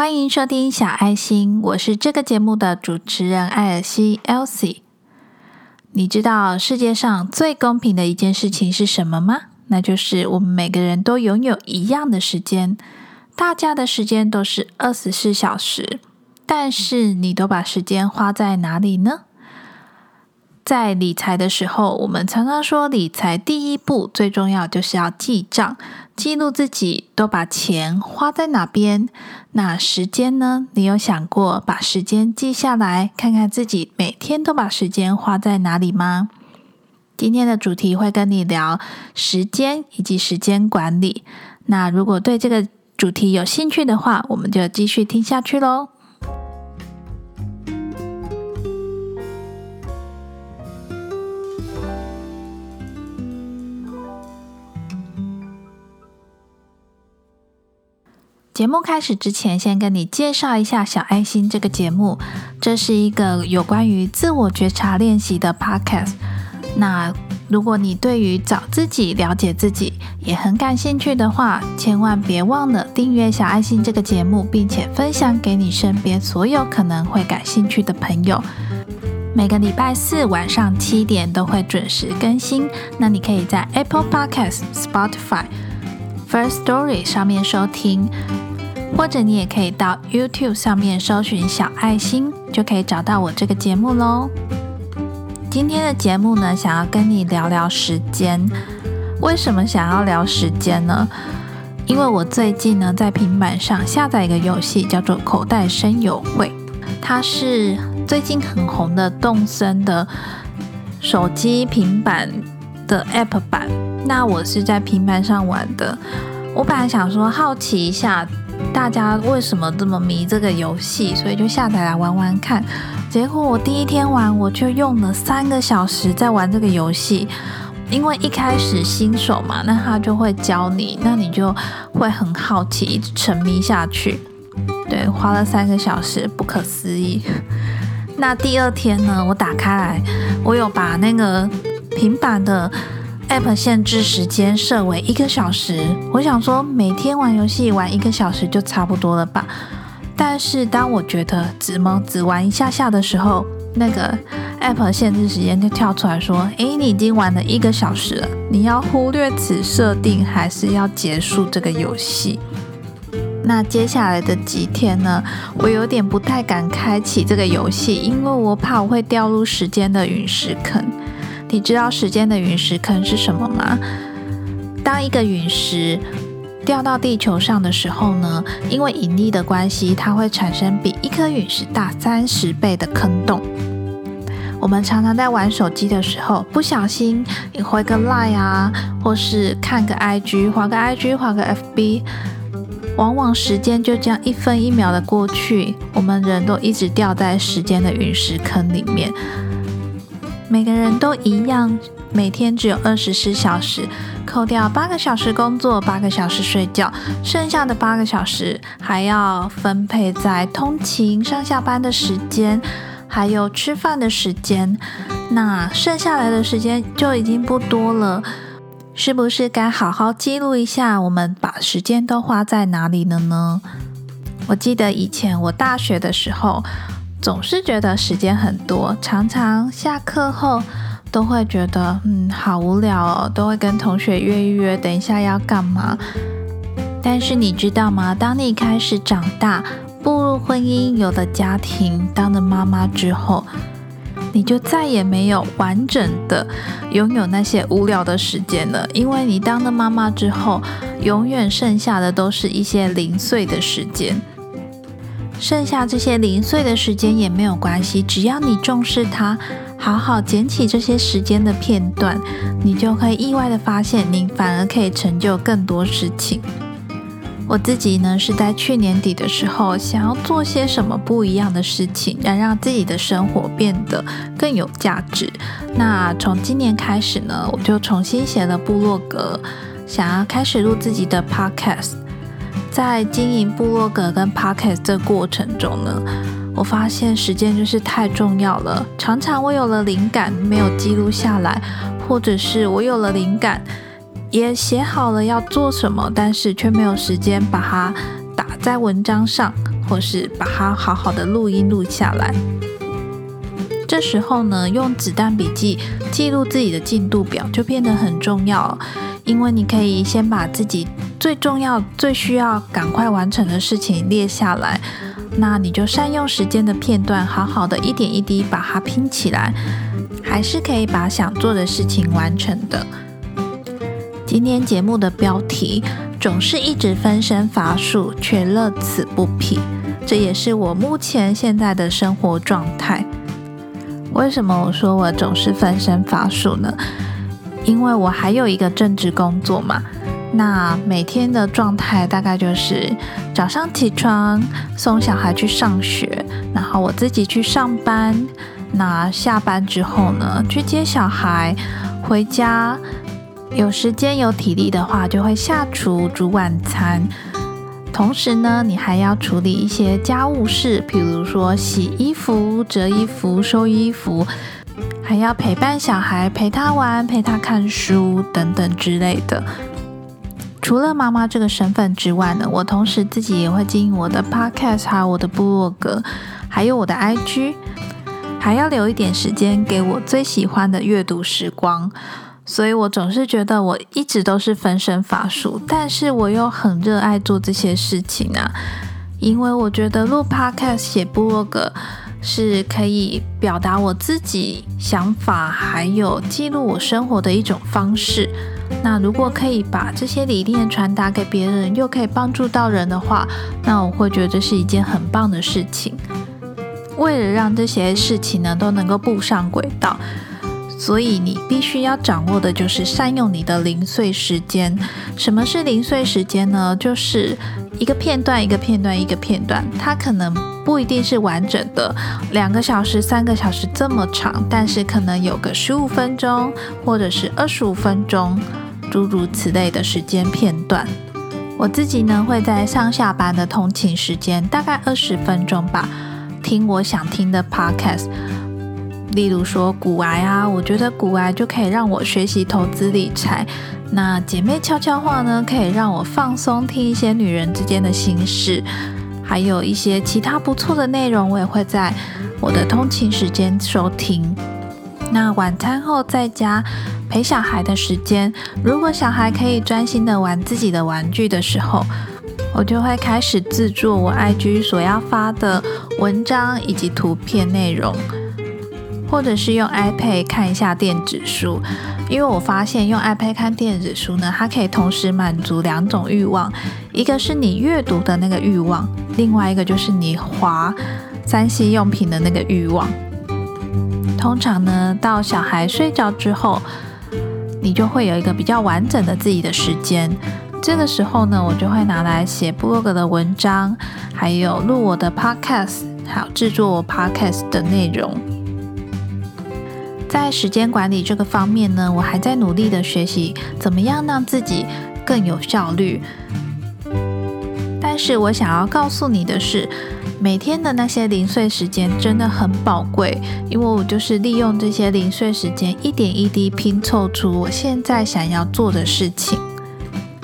欢迎收听小爱心，我是这个节目的主持人艾尔西 （Elsie）。你知道世界上最公平的一件事情是什么吗？那就是我们每个人都拥有一样的时间，大家的时间都是二十四小时，但是你都把时间花在哪里呢？在理财的时候，我们常常说，理财第一步最重要就是要记账，记录自己都把钱花在哪边。那时间呢？你有想过把时间记下来，看看自己每天都把时间花在哪里吗？今天的主题会跟你聊时间以及时间管理。那如果对这个主题有兴趣的话，我们就继续听下去喽。节目开始之前，先跟你介绍一下小爱心这个节目。这是一个有关于自我觉察练习的 podcast。那如果你对于找自己、了解自己也很感兴趣的话，千万别忘了订阅小爱心这个节目，并且分享给你身边所有可能会感兴趣的朋友。每个礼拜四晚上七点都会准时更新。那你可以在 Apple Podcast、Spotify、First Story 上面收听。或者你也可以到 YouTube 上面搜寻“小爱心”，就可以找到我这个节目喽。今天的节目呢，想要跟你聊聊时间。为什么想要聊时间呢？因为我最近呢，在平板上下载一个游戏，叫做《口袋声友会》，它是最近很红的动森的手机平板的 App 版。那我是在平板上玩的。我本来想说好奇一下。大家为什么这么迷这个游戏？所以就下载来玩玩看。结果我第一天玩，我就用了三个小时在玩这个游戏。因为一开始新手嘛，那他就会教你，那你就会很好奇，一直沉迷下去。对，花了三个小时，不可思议。那第二天呢，我打开来，我有把那个平板的。App 限制时间设为一个小时，我想说每天玩游戏玩一个小时就差不多了吧。但是当我觉得只么只玩一下下的时候，那个 App 限制时间就跳出来说：“诶，你已经玩了一个小时了，你要忽略此设定，还是要结束这个游戏？”那接下来的几天呢，我有点不太敢开启这个游戏，因为我怕我会掉入时间的陨石坑。你知道时间的陨石坑是什么吗？当一个陨石掉到地球上的时候呢，因为引力的关系，它会产生比一颗陨石大三十倍的坑洞。我们常常在玩手机的时候，不小心回个 Line 啊，或是看个 IG，划个 IG，划个 FB，往往时间就这样一分一秒的过去，我们人都一直掉在时间的陨石坑里面。每个人都一样，每天只有二十四小时，扣掉八个小时工作，八个小时睡觉，剩下的八个小时还要分配在通勤、上下班的时间，还有吃饭的时间。那剩下来的时间就已经不多了，是不是该好好记录一下，我们把时间都花在哪里了呢？我记得以前我大学的时候。总是觉得时间很多，常常下课后都会觉得嗯好无聊哦，都会跟同学约一约，等一下要干嘛。但是你知道吗？当你开始长大，步入婚姻，有了家庭，当了妈妈之后，你就再也没有完整的拥有那些无聊的时间了，因为你当了妈妈之后，永远剩下的都是一些零碎的时间。剩下这些零碎的时间也没有关系，只要你重视它，好好捡起这些时间的片段，你就可以意外的发现，你反而可以成就更多事情。我自己呢是在去年底的时候，想要做些什么不一样的事情，来让自己的生活变得更有价值。那从今年开始呢，我就重新写了部落格，想要开始录自己的 podcast。在经营部落格跟 podcast 这过程中呢，我发现时间就是太重要了。常常我有了灵感没有记录下来，或者是我有了灵感也写好了要做什么，但是却没有时间把它打在文章上，或是把它好好的录音录下来。这时候呢，用子弹笔记记录自己的进度表就变得很重要，因为你可以先把自己最重要、最需要赶快完成的事情列下来，那你就善用时间的片段，好好的一点一滴把它拼起来，还是可以把想做的事情完成的。今天节目的标题总是一直分身乏术，却乐此不疲，这也是我目前现在的生活状态。为什么我说我总是分身乏术呢？因为我还有一个正职工作嘛。那每天的状态大概就是早上起床送小孩去上学，然后我自己去上班。那下班之后呢，去接小孩回家。有时间有体力的话，就会下厨煮晚餐。同时呢，你还要处理一些家务事，比如说洗衣服、折衣服、收衣服，还要陪伴小孩，陪他玩、陪他看书等等之类的。除了妈妈这个身份之外呢，我同时自己也会经营我的 podcast，还有我的部落格，还有我的 IG，还要留一点时间给我最喜欢的阅读时光。所以我总是觉得我一直都是分身乏术，但是我又很热爱做这些事情啊，因为我觉得录 podcast、写部落格是可以表达我自己想法，还有记录我生活的一种方式。那如果可以把这些理念传达给别人，又可以帮助到人的话，那我会觉得这是一件很棒的事情。为了让这些事情呢都能够步上轨道。所以你必须要掌握的就是善用你的零碎时间。什么是零碎时间呢？就是一个片段一个片段一个片段，它可能不一定是完整的两个小时、三个小时这么长，但是可能有个十五分钟或者是二十五分钟，诸如此类的时间片段。我自己呢会在上下班的通勤时间，大概二十分钟吧，听我想听的 podcast。例如说古癌啊，我觉得古癌就可以让我学习投资理财。那姐妹悄悄话呢，可以让我放松，听一些女人之间的心事，还有一些其他不错的内容，我也会在我的通勤时间收听。那晚餐后在家陪小孩的时间，如果小孩可以专心的玩自己的玩具的时候，我就会开始制作我 IG 所要发的文章以及图片内容。或者是用 iPad 看一下电子书，因为我发现用 iPad 看电子书呢，它可以同时满足两种欲望，一个是你阅读的那个欲望，另外一个就是你滑三 C 用品的那个欲望。通常呢，到小孩睡着之后，你就会有一个比较完整的自己的时间，这个时候呢，我就会拿来写 blog 的文章，还有录我的 podcast，还有制作 podcast 的内容。在时间管理这个方面呢，我还在努力的学习怎么样让自己更有效率。但是我想要告诉你的是，每天的那些零碎时间真的很宝贵，因为我就是利用这些零碎时间，一点一滴拼凑出我现在想要做的事情。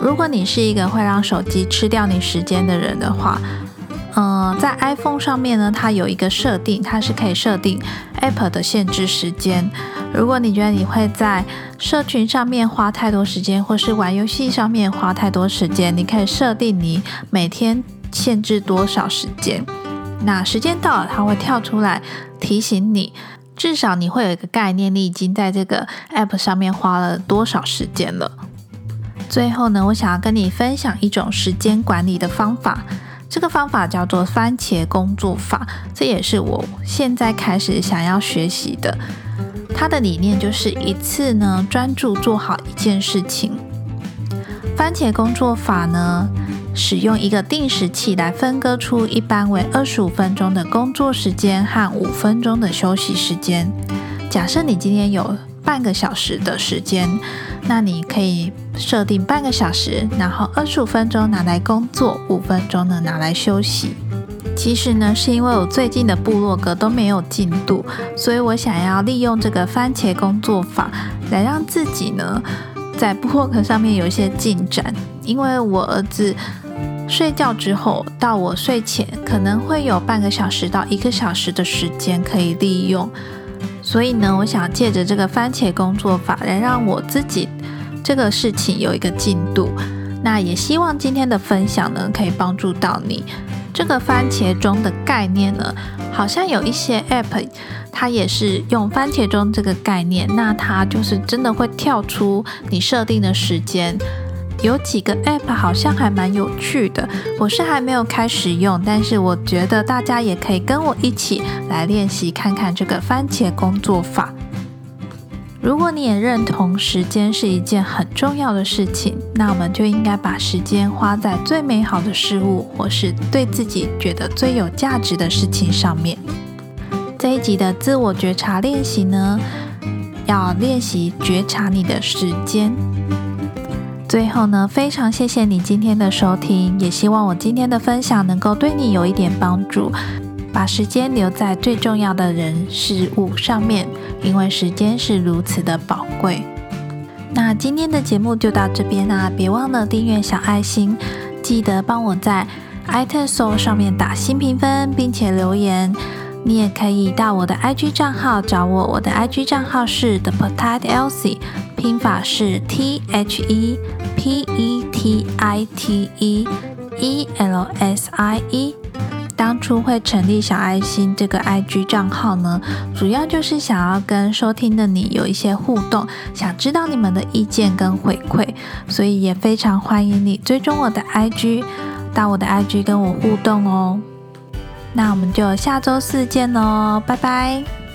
如果你是一个会让手机吃掉你时间的人的话，嗯，在 iPhone 上面呢，它有一个设定，它是可以设定 App 的限制时间。如果你觉得你会在社群上面花太多时间，或是玩游戏上面花太多时间，你可以设定你每天限制多少时间。那时间到了，它会跳出来提醒你，至少你会有一个概念，你已经在这个 App 上面花了多少时间了。最后呢，我想要跟你分享一种时间管理的方法。这个方法叫做番茄工作法，这也是我现在开始想要学习的。它的理念就是一次呢专注做好一件事情。番茄工作法呢，使用一个定时器来分割出一般为二十五分钟的工作时间和五分钟的休息时间。假设你今天有半个小时的时间。那你可以设定半个小时，然后二十五分钟拿来工作，五分钟呢拿来休息。其实呢，是因为我最近的部落格都没有进度，所以我想要利用这个番茄工作法来让自己呢在部落格上面有一些进展。因为我儿子睡觉之后到我睡前，可能会有半个小时到一个小时的时间可以利用。所以呢，我想借着这个番茄工作法来让我自己这个事情有一个进度。那也希望今天的分享呢，可以帮助到你。这个番茄钟的概念呢，好像有一些 app，它也是用番茄钟这个概念，那它就是真的会跳出你设定的时间。有几个 app 好像还蛮有趣的，我是还没有开始用，但是我觉得大家也可以跟我一起来练习看看这个番茄工作法。如果你也认同时间是一件很重要的事情，那我们就应该把时间花在最美好的事物，或是对自己觉得最有价值的事情上面。这一集的自我觉察练习呢，要练习觉察你的时间。最后呢，非常谢谢你今天的收听，也希望我今天的分享能够对你有一点帮助。把时间留在最重要的人事物上面，因为时间是如此的宝贵。那今天的节目就到这边啦，别忘了订阅小爱心，记得帮我在 iTunes 上面打新评分，并且留言。你也可以到我的 IG 账号找我，我的 IG 账号是 The Petite Elsie，拼法是 T H E P E T I T E E L S I E。当初会成立小爱心这个 IG 账号呢，主要就是想要跟收听的你有一些互动，想知道你们的意见跟回馈，所以也非常欢迎你追踪我的 IG，到我的 IG 跟我互动哦。那我们就下周四见喽，拜拜。